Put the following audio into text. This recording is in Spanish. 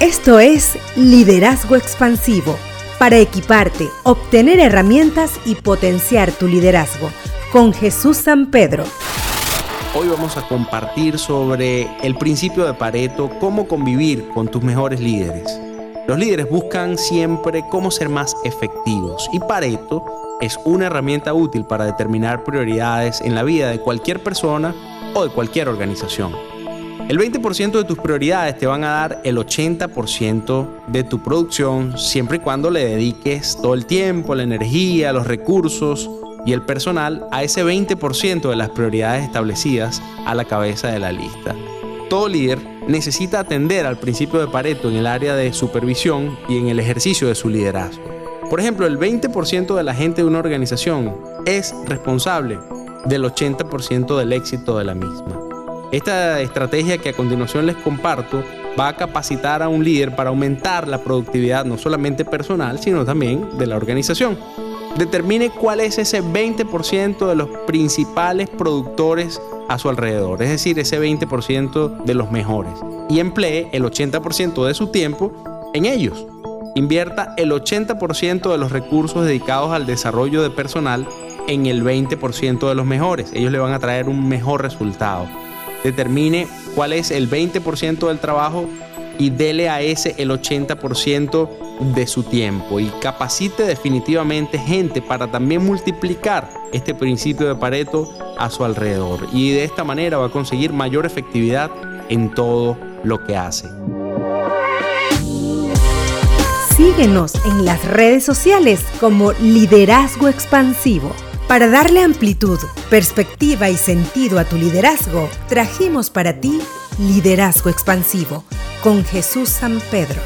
Esto es Liderazgo Expansivo, para equiparte, obtener herramientas y potenciar tu liderazgo, con Jesús San Pedro. Hoy vamos a compartir sobre el principio de Pareto, cómo convivir con tus mejores líderes. Los líderes buscan siempre cómo ser más efectivos y Pareto es una herramienta útil para determinar prioridades en la vida de cualquier persona o de cualquier organización. El 20% de tus prioridades te van a dar el 80% de tu producción siempre y cuando le dediques todo el tiempo, la energía, los recursos y el personal a ese 20% de las prioridades establecidas a la cabeza de la lista. Todo líder necesita atender al principio de Pareto en el área de supervisión y en el ejercicio de su liderazgo. Por ejemplo, el 20% de la gente de una organización es responsable del 80% del éxito de la misma. Esta estrategia que a continuación les comparto va a capacitar a un líder para aumentar la productividad no solamente personal, sino también de la organización. Determine cuál es ese 20% de los principales productores a su alrededor, es decir, ese 20% de los mejores, y emplee el 80% de su tiempo en ellos. Invierta el 80% de los recursos dedicados al desarrollo de personal en el 20% de los mejores. Ellos le van a traer un mejor resultado determine cuál es el 20% del trabajo y dele a ese el 80% de su tiempo y capacite definitivamente gente para también multiplicar este principio de Pareto a su alrededor y de esta manera va a conseguir mayor efectividad en todo lo que hace. Síguenos en las redes sociales como Liderazgo Expansivo. Para darle amplitud, perspectiva y sentido a tu liderazgo, trajimos para ti Liderazgo Expansivo con Jesús San Pedro.